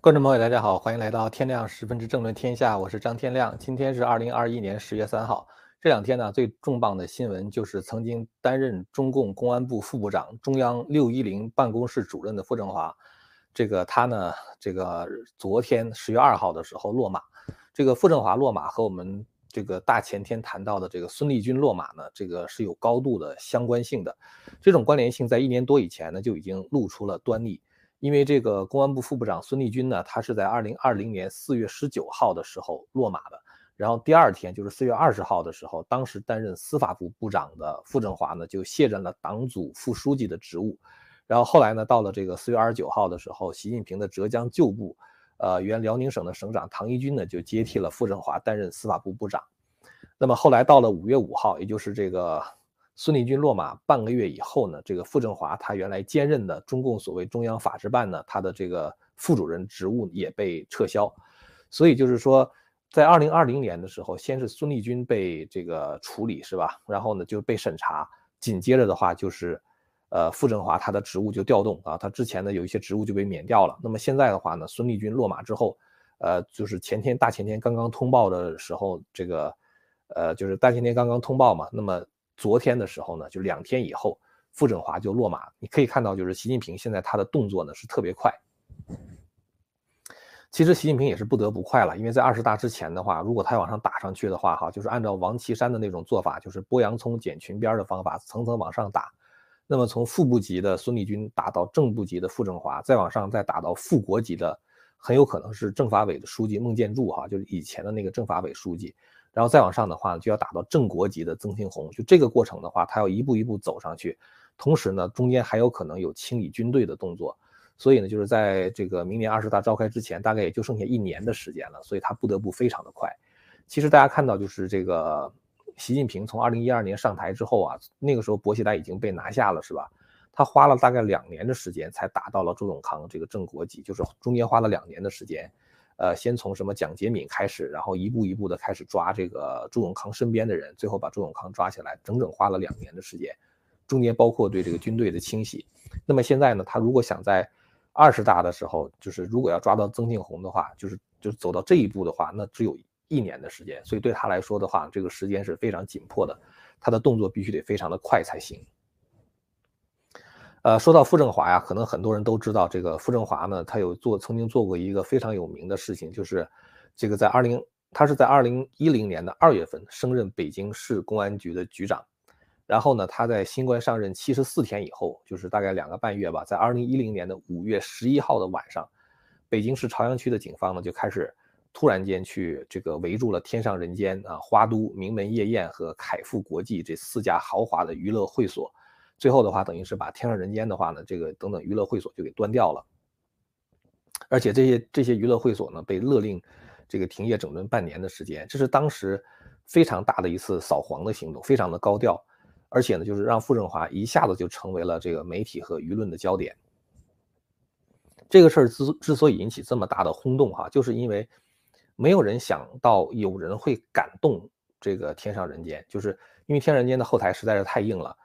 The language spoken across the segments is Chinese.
观众朋友，大家好，欢迎来到天亮十分之政论天下，我是张天亮。今天是二零二一年十月三号。这两天呢，最重磅的新闻就是曾经担任中共公安部副部长、中央六一零办公室主任的傅政华，这个他呢，这个昨天十月二号的时候落马。这个傅政华落马和我们这个大前天谈到的这个孙立军落马呢，这个是有高度的相关性的。这种关联性在一年多以前呢就已经露出了端倪。因为这个公安部副部长孙立军呢，他是在二零二零年四月十九号的时候落马的，然后第二天就是四月二十号的时候，当时担任司法部部长的傅政华呢就卸任了党组副书记的职务，然后后来呢，到了这个四月二十九号的时候，习近平的浙江旧部，呃，原辽宁省的省长唐一军呢就接替了傅政华担任司法部部长，那么后来到了五月五号，也就是这个。孙立军落马半个月以后呢，这个傅政华他原来兼任的中共所谓中央法制办呢，他的这个副主任职务也被撤销，所以就是说，在二零二零年的时候，先是孙立军被这个处理是吧？然后呢就被审查，紧接着的话就是，呃，傅政华他的职务就调动啊，他之前的有一些职务就被免掉了。那么现在的话呢，孙立军落马之后，呃，就是前天大前天刚刚通报的时候，这个，呃，就是大前天刚刚通报嘛，那么。昨天的时候呢，就两天以后，傅政华就落马。你可以看到，就是习近平现在他的动作呢是特别快。其实习近平也是不得不快了，因为在二十大之前的话，如果他往上打上去的话，哈，就是按照王岐山的那种做法，就是剥洋葱剪裙边的方法，层层往上打。那么从副部级的孙立军打到正部级的傅政华，再往上再打到副国级的，很有可能是政法委的书记孟建柱，哈，就是以前的那个政法委书记。然后再往上的话，就要打到正国级的曾庆红。就这个过程的话，他要一步一步走上去，同时呢，中间还有可能有清理军队的动作。所以呢，就是在这个明年二十大召开之前，大概也就剩下一年的时间了。所以他不得不非常的快。其实大家看到，就是这个习近平从二零一二年上台之后啊，那个时候薄熙来已经被拿下了，是吧？他花了大概两年的时间才打到了周永康这个正国级，就是中间花了两年的时间。呃，先从什么蒋洁敏开始，然后一步一步的开始抓这个朱永康身边的人，最后把朱永康抓起来，整整花了两年的时间，中间包括对这个军队的清洗。那么现在呢，他如果想在二十大的时候，就是如果要抓到曾庆红的话，就是就是走到这一步的话，那只有一年的时间，所以对他来说的话，这个时间是非常紧迫的，他的动作必须得非常的快才行。呃，说到傅政华呀，可能很多人都知道，这个傅政华呢，他有做曾经做过一个非常有名的事情，就是这个在二零，他是在二零一零年的二月份升任北京市公安局的局长，然后呢，他在新官上任七十四天以后，就是大概两个半月吧，在二零一零年的五月十一号的晚上，北京市朝阳区的警方呢就开始突然间去这个围住了天上人间啊、花都、名门夜宴和凯富国际这四家豪华的娱乐会所。最后的话，等于是把天上人间的话呢，这个等等娱乐会所就给端掉了，而且这些这些娱乐会所呢，被勒令这个停业整顿半年的时间，这是当时非常大的一次扫黄的行动，非常的高调，而且呢，就是让傅政华一下子就成为了这个媒体和舆论的焦点。这个事儿之之所以引起这么大的轰动哈，就是因为没有人想到有人会敢动这个天上人间，就是因为天上人间的后台实在是太硬了。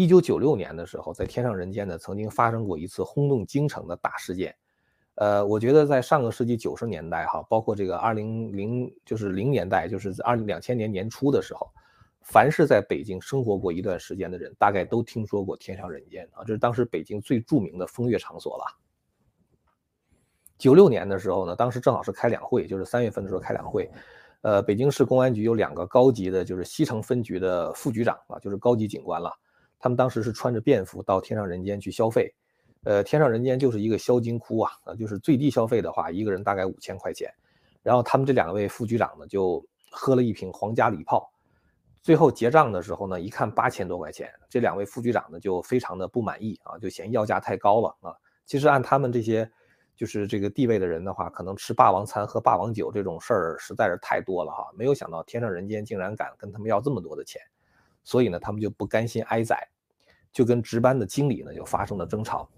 一九九六年的时候，在天上人间呢，曾经发生过一次轰动京城的大事件。呃，我觉得在上个世纪九十年代，哈，包括这个二零零就是零年代，就是二两千年年初的时候，凡是在北京生活过一段时间的人，大概都听说过天上人间啊，这是当时北京最著名的风月场所了。九六年的时候呢，当时正好是开两会，就是三月份的时候开两会，呃，北京市公安局有两个高级的，就是西城分局的副局长啊，就是高级警官了。他们当时是穿着便服到天上人间去消费，呃，天上人间就是一个销金窟啊，啊，就是最低消费的话，一个人大概五千块钱。然后他们这两位副局长呢，就喝了一瓶皇家礼炮，最后结账的时候呢，一看八千多块钱，这两位副局长呢就非常的不满意啊，就嫌要价太高了啊。其实按他们这些就是这个地位的人的话，可能吃霸王餐喝霸王酒这种事儿实在是太多了哈，没有想到天上人间竟然敢跟他们要这么多的钱。所以呢，他们就不甘心挨宰，就跟值班的经理呢就发生了争吵。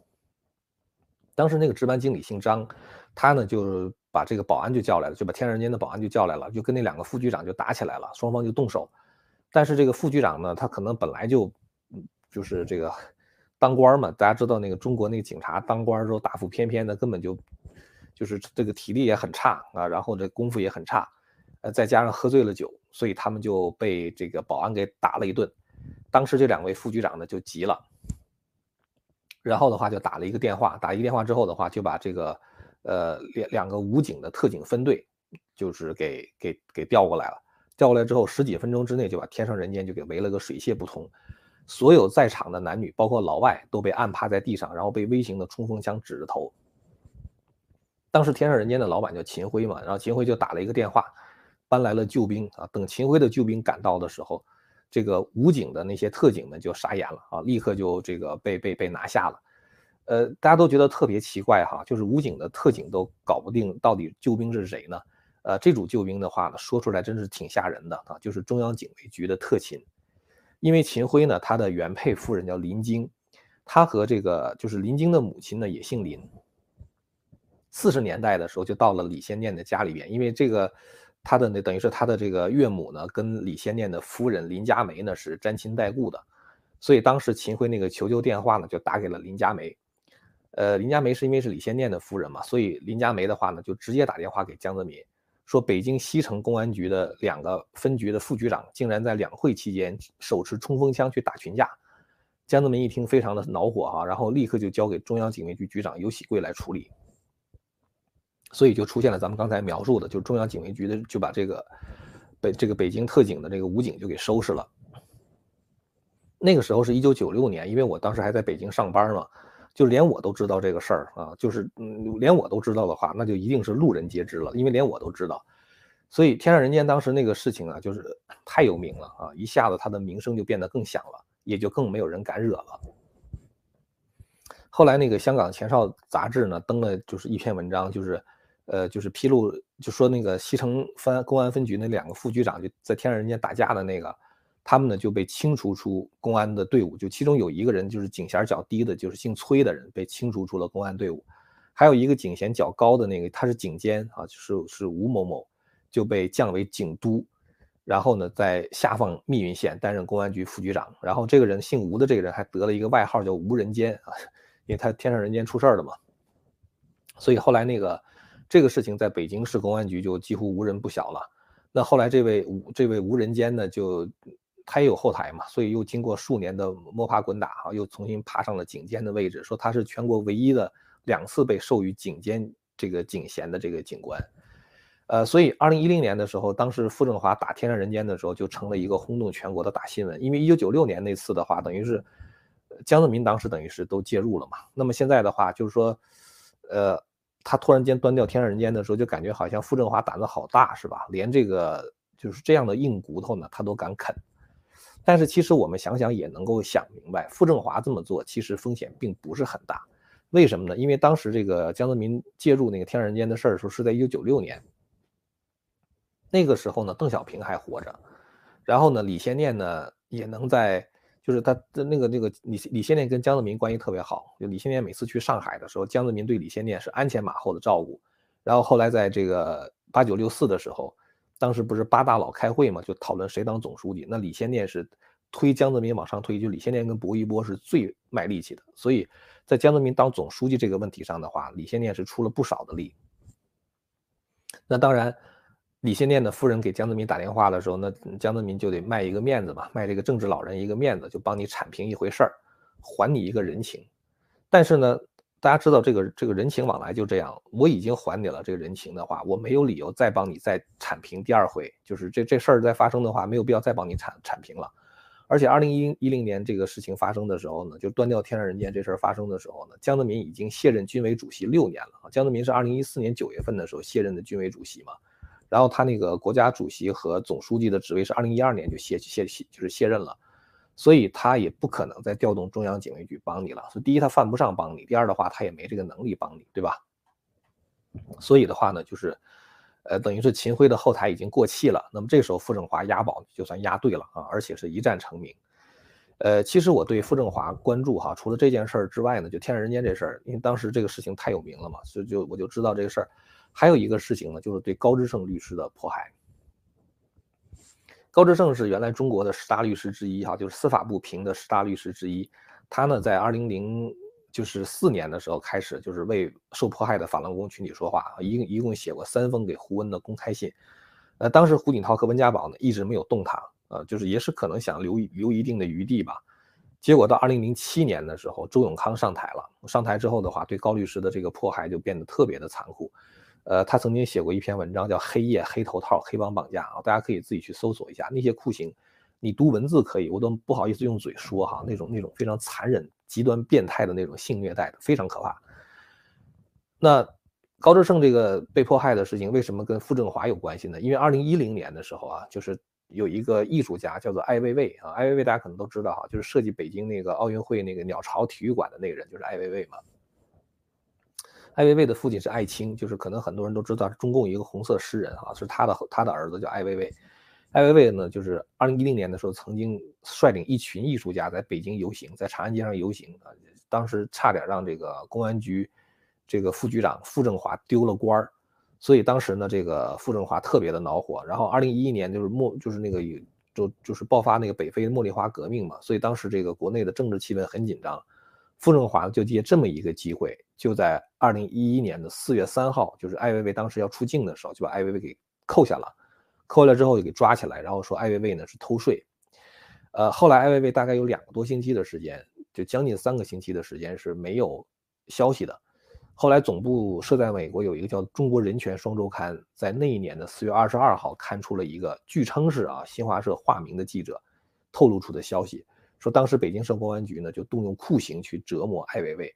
当时那个值班经理姓张，他呢就把这个保安就叫来了，就把天人间的保安就叫来了，就跟那两个副局长就打起来了，双方就动手。但是这个副局长呢，他可能本来就就是这个 当官嘛，大家知道那个中国那个警察当官之后大腹翩翩的，根本就就是这个体力也很差啊，然后这功夫也很差，呃，再加上喝醉了酒，所以他们就被这个保安给打了一顿。当时这两位副局长呢就急了，然后的话就打了一个电话，打一个电话之后的话就把这个呃两两个武警的特警分队就是给给给调过来了。调过来之后，十几分钟之内就把天上人间就给围了个水泄不通，所有在场的男女，包括老外，都被按趴在地上，然后被微型的冲锋枪指着头。当时天上人间的老板叫秦辉嘛，然后秦辉就打了一个电话，搬来了救兵啊。等秦辉的救兵赶到的时候，这个武警的那些特警们就傻眼了啊，立刻就这个被被被拿下了。呃，大家都觉得特别奇怪哈，就是武警的特警都搞不定到底救兵是谁呢？呃，这组救兵的话呢，说出来真是挺吓人的啊，就是中央警卫局的特勤。因为秦辉呢，他的原配夫人叫林晶，他和这个就是林晶的母亲呢也姓林。四十年代的时候就到了李先念的家里边，因为这个他的那等于是他的这个岳母呢，跟李先念的夫人林佳梅呢是沾亲带故的，所以当时秦辉那个求救电话呢就打给了林佳梅。呃，林佳梅是因为是李先念的夫人嘛，所以林佳梅的话呢就直接打电话给江泽民。说北京西城公安局的两个分局的副局长竟然在两会期间手持冲锋枪去打群架，江泽民一听非常的恼火哈，然后立刻就交给中央警卫局局长尤喜贵来处理，所以就出现了咱们刚才描述的，就是中央警卫局的就把这个北这个北京特警的这个武警就给收拾了。那个时候是一九九六年，因为我当时还在北京上班嘛。就连我都知道这个事儿啊，就是嗯，连我都知道的话，那就一定是路人皆知了，因为连我都知道，所以天上人间当时那个事情啊，就是太有名了啊，一下子他的名声就变得更响了，也就更没有人敢惹了。后来那个香港前哨杂志呢登了就是一篇文章，就是呃就是披露，就说那个西城分公安分局那两个副局长就在天上人间打架的那个。他们呢就被清除出公安的队伍，就其中有一个人就是警衔较低的，就是姓崔的人被清除出了公安队伍，还有一个警衔较高的那个，他是警监啊，就是是吴某某，就被降为警督，然后呢在下放密云县担任公安局副局长，然后这个人姓吴的这个人还得了一个外号叫吴人间啊，因为他天上人间出事儿了嘛，所以后来那个这个事情在北京市公安局就几乎无人不晓了，那后来这位无这位无人间呢就。他也有后台嘛，所以又经过数年的摸爬滚打哈，又重新爬上了警监的位置。说他是全国唯一的两次被授予警监这个警衔的这个警官，呃，所以二零一零年的时候，当时傅政华打天上人间的时候，就成了一个轰动全国的大新闻。因为一九九六年那次的话，等于是江泽民当时等于是都介入了嘛。那么现在的话，就是说，呃，他突然间端掉天上人间的时候，就感觉好像傅政华胆子好大是吧？连这个就是这样的硬骨头呢，他都敢啃。但是其实我们想想也能够想明白，傅政华这么做其实风险并不是很大，为什么呢？因为当时这个江泽民介入那个天上人间的事儿的时候是在一九九六年，那个时候呢，邓小平还活着，然后呢，李先念呢也能在，就是他的那个那个李李先念跟江泽民关系特别好，就李先念每次去上海的时候，江泽民对李先念是鞍前马后的照顾，然后后来在这个八九六四的时候。当时不是八大佬开会嘛，就讨论谁当总书记。那李先念是推江泽民往上推，就李先念跟薄一波是最卖力气的。所以在江泽民当总书记这个问题上的话，李先念是出了不少的力。那当然，李先念的夫人给江泽民打电话的时候，那江泽民就得卖一个面子嘛，卖这个政治老人一个面子，就帮你铲平一回事儿，还你一个人情。但是呢。大家知道这个这个人情往来就这样，我已经还你了这个人情的话，我没有理由再帮你再铲平第二回，就是这这事儿再发生的话，没有必要再帮你铲铲平了。而且二零一一零年这个事情发生的时候呢，就断掉天上人间这事儿发生的时候呢，江泽民已经卸任军委主席六年了啊。江泽民是二零一四年九月份的时候卸任的军委主席嘛，然后他那个国家主席和总书记的职位是二零一二年就卸卸卸就是卸任了。所以他也不可能再调动中央警卫局帮你了。所以第一，他犯不上帮你；第二的话，他也没这个能力帮你，对吧？所以的话呢，就是，呃，等于是秦晖的后台已经过气了。那么这时候傅政华押宝就算押对了啊，而且是一战成名。呃，其实我对傅政华关注哈，除了这件事儿之外呢，就天上人间这事儿，因为当时这个事情太有名了嘛，所以就我就知道这个事儿。还有一个事情呢，就是对高志胜律师的迫害。高志胜是原来中国的十大律师之一，哈，就是司法部评的十大律师之一。他呢，在二零零就是四年的时候开始，就是为受迫害的法轮功群体说话，一一共写过三封给胡温的公开信。呃，当时胡锦涛和温家宝呢一直没有动他，呃，就是也是可能想留留一定的余地吧。结果到二零零七年的时候，周永康上台了，上台之后的话，对高律师的这个迫害就变得特别的残酷。呃，他曾经写过一篇文章叫《黑夜黑头套黑帮绑架》啊，大家可以自己去搜索一下那些酷刑。你读文字可以，我都不好意思用嘴说哈，那种那种非常残忍、极端变态的那种性虐待的，非常可怕。那高志胜这个被迫害的事情，为什么跟傅政华有关系呢？因为二零一零年的时候啊，就是有一个艺术家叫做艾未未啊，艾未未大家可能都知道哈，就是设计北京那个奥运会那个鸟巢体育馆的那个人，就是艾未未嘛。艾薇薇的父亲是艾青，就是可能很多人都知道，中共一个红色诗人啊，是他的他的儿子叫艾薇薇。艾薇薇呢，就是二零一零年的时候，曾经率领一群艺术家在北京游行，在长安街上游行啊，当时差点让这个公安局这个副局长傅政华丢了官儿，所以当时呢，这个傅政华特别的恼火。然后二零一一年就是末，就是那个就就是爆发那个北非茉莉花革命嘛，所以当时这个国内的政治气氛很紧张。傅政华就借这么一个机会，就在二零一一年的四月三号，就是艾薇薇当时要出境的时候，就把艾薇薇给扣下了。扣了之后就给抓起来，然后说艾薇薇呢是偷税，呃，后来艾薇薇大概有两个多星期的时间，就将近三个星期的时间是没有消息的。后来总部设在美国有一个叫《中国人权双周刊》，在那一年的四月二十二号刊出了一个据称是啊新华社化名的记者透露出的消息，说当时北京市公安局呢就动用酷刑去折磨艾薇薇，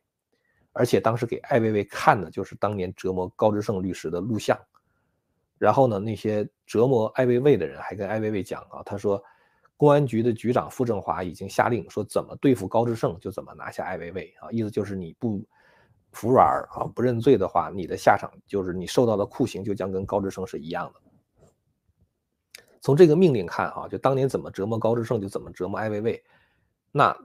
而且当时给艾薇薇看的就是当年折磨高志胜律师的录像。然后呢，那些折磨艾薇薇的人还跟艾薇薇讲啊，他说，公安局的局长傅政华已经下令说，怎么对付高志胜就怎么拿下艾薇薇啊，意思就是你不服软啊，不认罪的话，你的下场就是你受到的酷刑就将跟高志胜是一样的。从这个命令看哈，就当年怎么折磨高志胜就怎么折磨艾薇薇，那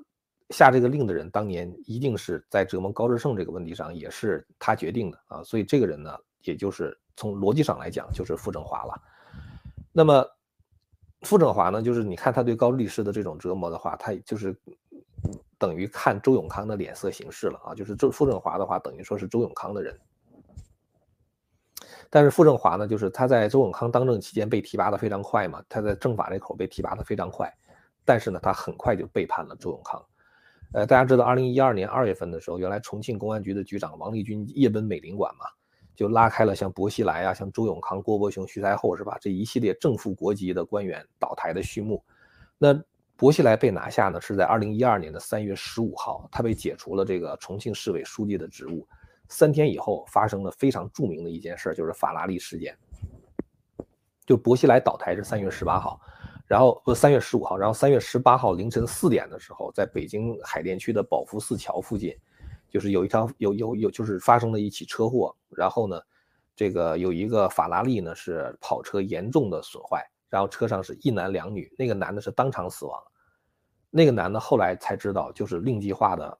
下这个令的人当年一定是在折磨高志胜这个问题上也是他决定的啊，所以这个人呢，也就是。从逻辑上来讲，就是傅政华了。那么，傅政华呢，就是你看他对高律师的这种折磨的话，他就是等于看周永康的脸色行事了啊。就是周傅政华的话，等于说是周永康的人。但是傅政华呢，就是他在周永康当政期间被提拔的非常快嘛，他在政法这口被提拔的非常快。但是呢，他很快就背叛了周永康。呃，大家知道，二零一二年二月份的时候，原来重庆公安局的局长王立军夜奔美领馆嘛。就拉开了像薄熙来啊、像周永康、郭伯雄、徐才厚是吧？这一系列正副国级的官员倒台的序幕。那薄熙来被拿下呢，是在二零一二年的三月十五号，他被解除了这个重庆市委书记的职务。三天以后，发生了非常著名的一件事，就是法拉利事件。就薄熙来倒台是三月十八号，然后不三月十五号，然后三月十八号凌晨四点的时候，在北京海淀区的宝福寺桥附近。就是有一条有有有，就是发生了一起车祸，然后呢，这个有一个法拉利呢是跑车严重的损坏，然后车上是一男两女，那个男的是当场死亡，那个男的后来才知道就是令计划的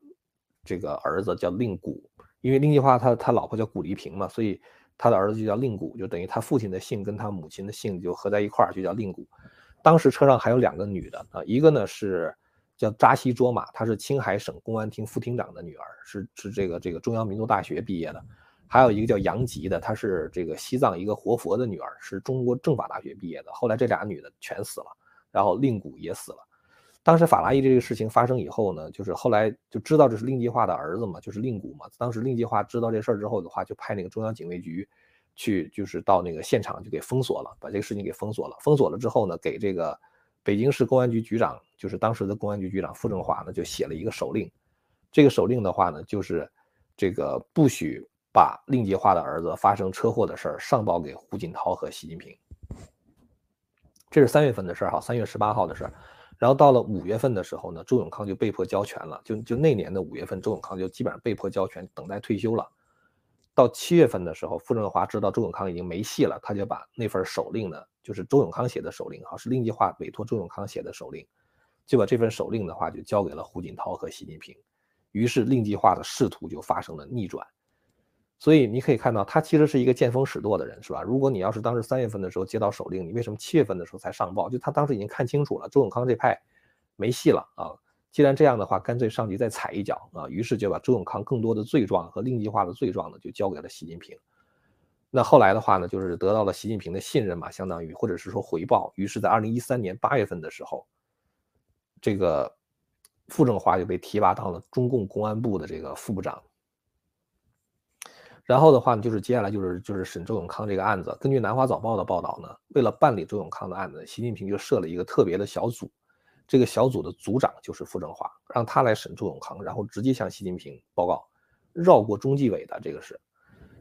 这个儿子叫令谷，因为令计划他他老婆叫谷丽萍嘛，所以他的儿子就叫令谷，就等于他父亲的姓跟他母亲的姓就合在一块儿，就叫令谷。当时车上还有两个女的啊，一个呢是。叫扎西卓玛，她是青海省公安厅副厅长的女儿，是是这个这个中央民族大学毕业的。还有一个叫杨吉的，她是这个西藏一个活佛的女儿，是中国政法大学毕业的。后来这俩女的全死了，然后令谷也死了。当时法拉利这个事情发生以后呢，就是后来就知道这是令计划的儿子嘛，就是令谷嘛。当时令计划知道这事儿之后的话，就派那个中央警卫局去，就是到那个现场就给封锁了，把这个事情给封锁了。封锁了之后呢，给这个。北京市公安局局长就是当时的公安局局长傅政华呢，就写了一个手令。这个手令的话呢，就是这个不许把令计划的儿子发生车祸的事儿上报给胡锦涛和习近平。这是三月份的事儿哈，三月十八号的事儿。然后到了五月份的时候呢，周永康就被迫交权了。就就那年的五月份，周永康就基本上被迫交权，等待退休了。到七月份的时候，傅政华知道周永康已经没戏了，他就把那份手令呢。就是周永康写的手令，哈，是令计划委托周永康写的手令，就把这份手令的话就交给了胡锦涛和习近平，于是令计划的仕途就发生了逆转。所以你可以看到，他其实是一个见风使舵的人，是吧？如果你要是当时三月份的时候接到手令，你为什么七月份的时候才上报？就他当时已经看清楚了，周永康这派没戏了啊，既然这样的话，干脆上级再踩一脚啊！于是就把周永康更多的罪状和令计划的罪状呢，就交给了习近平。那后来的话呢，就是得到了习近平的信任嘛，相当于或者是说回报。于是，在二零一三年八月份的时候，这个傅政华就被提拔到了中共公安部的这个副部长。然后的话呢，就是接下来就是就是审周永康这个案子。根据南华早报的报道呢，为了办理周永康的案子，习近平就设了一个特别的小组，这个小组的组长就是傅政华，让他来审朱永康，然后直接向习近平报告，绕过中纪委的这个事。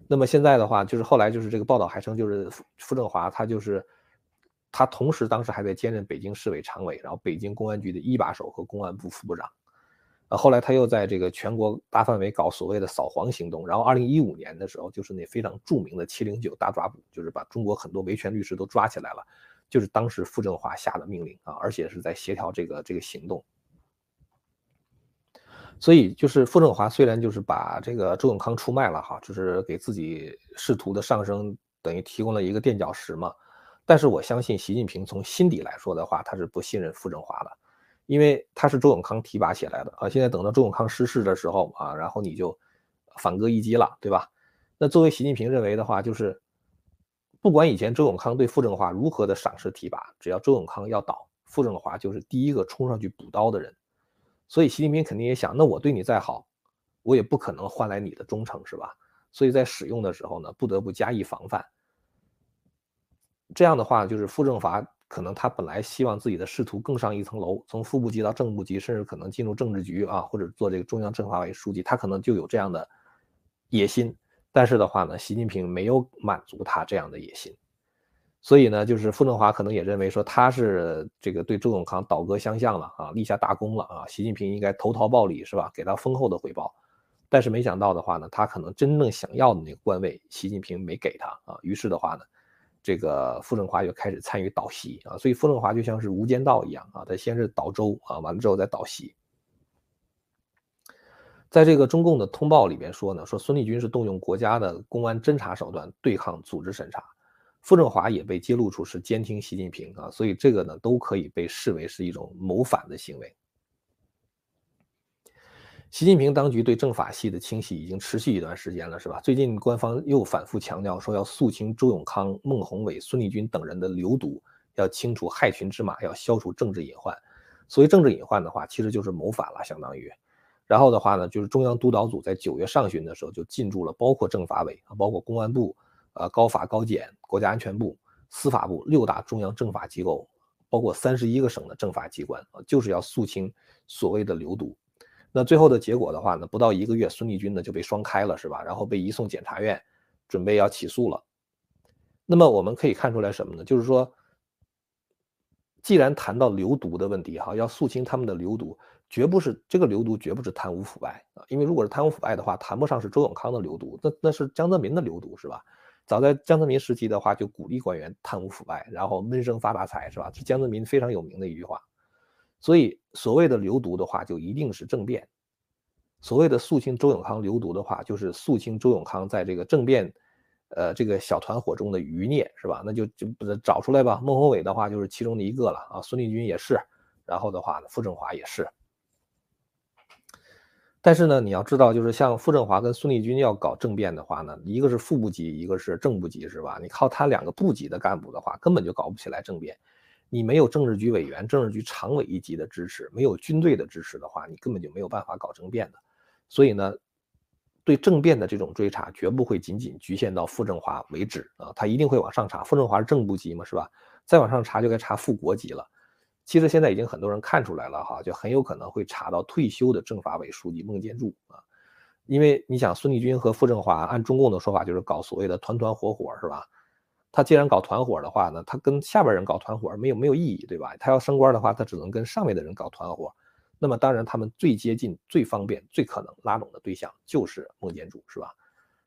那么现在的话，就是后来就是这个报道还称，就是傅傅政华他就是他同时当时还在兼任北京市委常委，然后北京公安局的一把手和公安部副部长。呃，后来他又在这个全国大范围搞所谓的扫黄行动，然后二零一五年的时候，就是那非常著名的七零九大抓捕，就是把中国很多维权律师都抓起来了，就是当时傅政华下的命令啊，而且是在协调这个这个行动。所以就是傅政华虽然就是把这个周永康出卖了哈，就是给自己仕途的上升等于提供了一个垫脚石嘛。但是我相信习近平从心底来说的话，他是不信任傅政华的，因为他是周永康提拔起来的啊。现在等到周永康失势的时候啊，然后你就反戈一击了，对吧？那作为习近平认为的话，就是不管以前周永康对傅政华如何的赏识提拔，只要周永康要倒，傅政华就是第一个冲上去补刀的人。所以习近平肯定也想，那我对你再好，我也不可能换来你的忠诚，是吧？所以在使用的时候呢，不得不加以防范。这样的话，就是傅政华可能他本来希望自己的仕途更上一层楼，从副部级到正部级，甚至可能进入政治局啊，或者做这个中央政法委书记，他可能就有这样的野心。但是的话呢，习近平没有满足他这样的野心。所以呢，就是傅政华可能也认为说他是这个对周永康倒戈相向了啊，立下大功了啊，习近平应该投桃报李是吧？给他丰厚的回报。但是没想到的话呢，他可能真正想要的那个官位，习近平没给他啊。于是的话呢，这个傅政华就开始参与倒习啊。所以傅政华就像是无间道一样啊，他先是倒周啊，完了之后再倒习。在这个中共的通报里边说呢，说孙立军是动用国家的公安侦查手段对抗组织审查。傅政华也被揭露出是监听习近平啊，所以这个呢都可以被视为是一种谋反的行为。习近平当局对政法系的清洗已经持续一段时间了，是吧？最近官方又反复强调说要肃清周永康、孟宏伟、孙立军等人的流毒，要清除害群之马，要消除政治隐患。所谓政治隐患的话，其实就是谋反了，相当于。然后的话呢，就是中央督导组在九月上旬的时候就进驻了，包括政法委啊，包括公安部。呃，高法、高检、国家安全部、司法部六大中央政法机构，包括三十一个省的政法机关啊，就是要肃清所谓的流毒。那最后的结果的话呢，不到一个月，孙立军呢就被双开了，是吧？然后被移送检察院，准备要起诉了。那么我们可以看出来什么呢？就是说，既然谈到流毒的问题，哈，要肃清他们的流毒，绝不是这个流毒，绝不是贪污腐败啊。因为如果是贪污腐败的话，谈不上是周永康的流毒，那那是江泽民的流毒，是吧？早在江泽民时期的话，就鼓励官员贪污腐败，然后闷声发大财，是吧？是江泽民非常有名的一句话。所以所谓的流毒的话，就一定是政变；所谓的肃清周永康流毒的话，就是肃清周永康在这个政变，呃，这个小团伙中的余孽，是吧？那就就不找出来吧。孟宏伟的话就是其中的一个了啊，孙立军也是，然后的话呢，傅政华也是。但是呢，你要知道，就是像傅政华跟孙立军要搞政变的话呢，一个是副部级，一个是正部级，是吧？你靠他两个部级的干部的话，根本就搞不起来政变。你没有政治局委员、政治局常委一级的支持，没有军队的支持的话，你根本就没有办法搞政变的。所以呢，对政变的这种追查，绝不会仅仅局限到傅政华为止啊，他一定会往上查。傅政华是正部级嘛，是吧？再往上查就该查副国级了。其实现在已经很多人看出来了哈，就很有可能会查到退休的政法委书记孟建柱啊，因为你想孙立军和傅政华按中共的说法就是搞所谓的团团伙伙是吧？他既然搞团伙的话呢，他跟下边人搞团伙没有没有意义对吧？他要升官的话，他只能跟上面的人搞团伙。那么当然他们最接近、最方便、最可能拉拢的对象就是孟建柱是吧？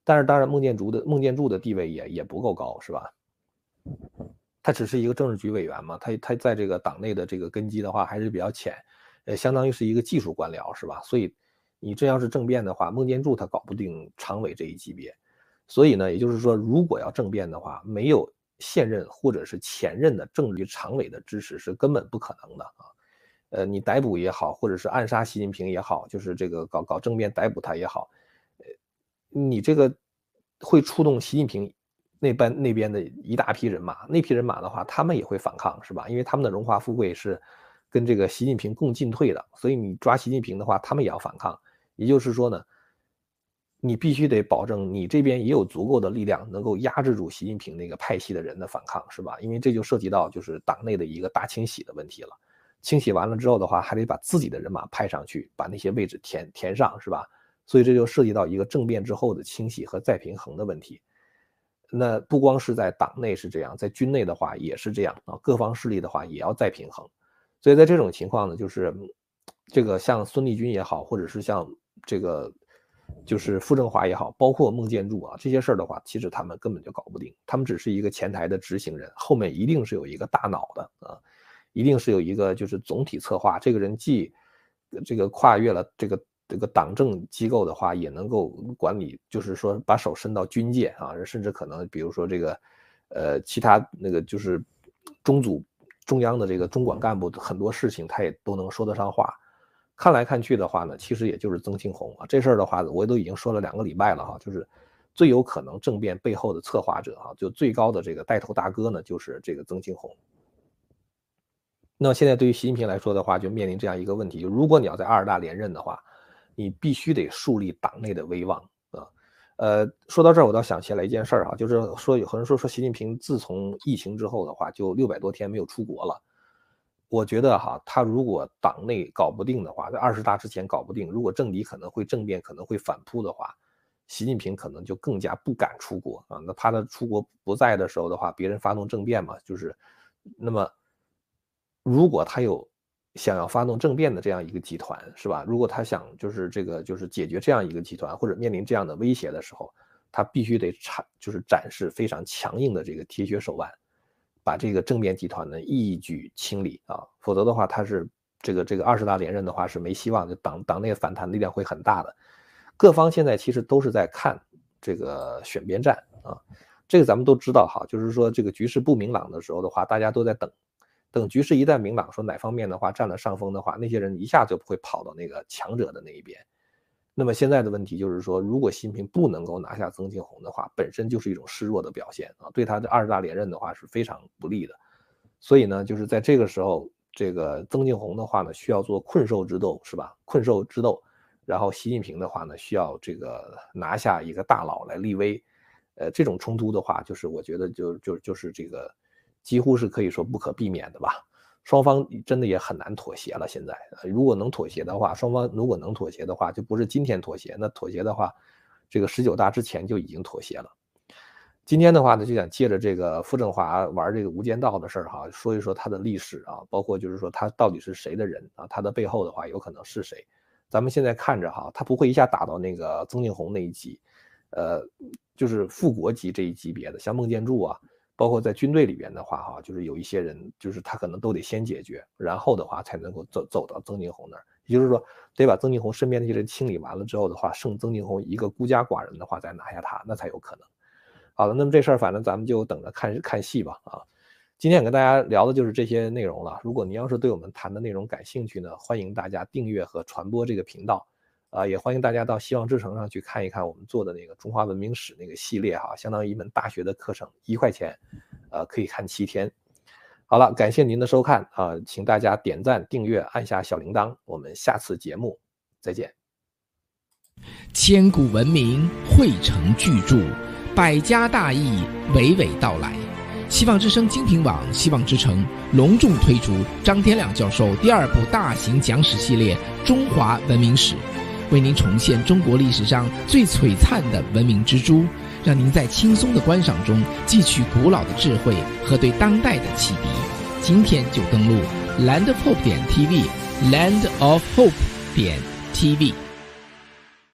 但是当然孟建柱的孟建柱的地位也也不够高是吧？他只是一个政治局委员嘛，他他在这个党内的这个根基的话还是比较浅，呃，相当于是一个技术官僚，是吧？所以你真要是政变的话，孟建柱他搞不定常委这一级别，所以呢，也就是说，如果要政变的话，没有现任或者是前任的政治局常委的支持是根本不可能的啊。呃，你逮捕也好，或者是暗杀习近平也好，就是这个搞搞政变逮捕他也好，呃，你这个会触动习近平那边那边的一大批人马，那批人马的话，他们也会反抗，是吧？因为他们的荣华富贵是跟这个习近平共进退的，所以你抓习近平的话，他们也要反抗。也就是说呢，你必须得保证你这边也有足够的力量，能够压制住习近平那个派系的人的反抗，是吧？因为这就涉及到就是党内的一个大清洗的问题了。清洗完了之后的话，还得把自己的人马派上去，把那些位置填填上，是吧？所以这就涉及到一个政变之后的清洗和再平衡的问题。那不光是在党内是这样，在军内的话也是这样啊，各方势力的话也要再平衡。所以在这种情况呢，就是这个像孙立军也好，或者是像这个就是傅政华也好，包括孟建柱啊这些事儿的话，其实他们根本就搞不定，他们只是一个前台的执行人，后面一定是有一个大脑的啊。一定是有一个就是总体策划，这个人既这个跨越了这个这个党政机构的话，也能够管理，就是说把手伸到军界啊，甚至可能比如说这个呃其他那个就是中组中央的这个中管干部很多事情他也都能说得上话。看来看去的话呢，其实也就是曾庆红啊，这事儿的话我都已经说了两个礼拜了哈，就是最有可能政变背后的策划者啊，就最高的这个带头大哥呢，就是这个曾庆红。那现在对于习近平来说的话，就面临这样一个问题：，就如果你要在二十大连任的话，你必须得树立党内的威望啊。呃，说到这儿，我倒想起来一件事儿啊，就是说有人说说习近平自从疫情之后的话，就六百多天没有出国了。我觉得哈，他如果党内搞不定的话，在二十大之前搞不定，如果政敌可能会政变，可能会反扑的话，习近平可能就更加不敢出国啊。那怕他出国不在的时候的话，别人发动政变嘛，就是那么。如果他有想要发动政变的这样一个集团，是吧？如果他想就是这个就是解决这样一个集团，或者面临这样的威胁的时候，他必须得产就是展示非常强硬的这个铁血手腕，把这个政变集团呢一举清理啊！否则的话，他是这个这个二十大连任的话是没希望，就党党内反弹力量会很大的。各方现在其实都是在看这个选边站啊，这个咱们都知道哈，就是说这个局势不明朗的时候的话，大家都在等。等局势一旦明朗，说哪方面的话占了上风的话，那些人一下就不会跑到那个强者的那一边。那么现在的问题就是说，如果习近平不能够拿下曾庆红的话，本身就是一种示弱的表现啊，对他的二十大连任的话是非常不利的。所以呢，就是在这个时候，这个曾庆红的话呢，需要做困兽之斗，是吧？困兽之斗。然后习近平的话呢，需要这个拿下一个大佬来立威。呃，这种冲突的话，就是我觉得就就就是这个。几乎是可以说不可避免的吧，双方真的也很难妥协了。现在，如果能妥协的话，双方如果能妥协的话，就不是今天妥协，那妥协的话，这个十九大之前就已经妥协了。今天的话呢，就想借着这个傅政华玩这个无间道的事儿哈，说一说他的历史啊，包括就是说他到底是谁的人啊，他的背后的话有可能是谁。咱们现在看着哈，他不会一下打到那个曾庆红那一级，呃，就是副国级这一级别的，像孟建柱啊。包括在军队里边的话，哈，就是有一些人，就是他可能都得先解决，然后的话才能够走走到曾庆红那儿。也就是说，得把曾庆红身边那些人清理完了之后的话，剩曾庆红一个孤家寡人的话，再拿下他，那才有可能。好了，那么这事儿反正咱们就等着看看戏吧。啊，今天跟大家聊的就是这些内容了。如果您要是对我们谈的内容感兴趣呢，欢迎大家订阅和传播这个频道。啊，也欢迎大家到希望之城上去看一看我们做的那个中华文明史那个系列哈，相当于一门大学的课程，一块钱，呃，可以看七天。好了，感谢您的收看啊，请大家点赞、订阅、按下小铃铛，我们下次节目再见。千古文明汇成巨著，百家大义娓娓道来。希望之声精品网、希望之城隆重推出张天亮教授第二部大型讲史系列《中华文明史》。为您重现中国历史上最璀璨的文明之珠，让您在轻松的观赏中汲取古老的智慧和对当代的启迪。今天就登录 landofhope 点 tv，land of hope 点 tv。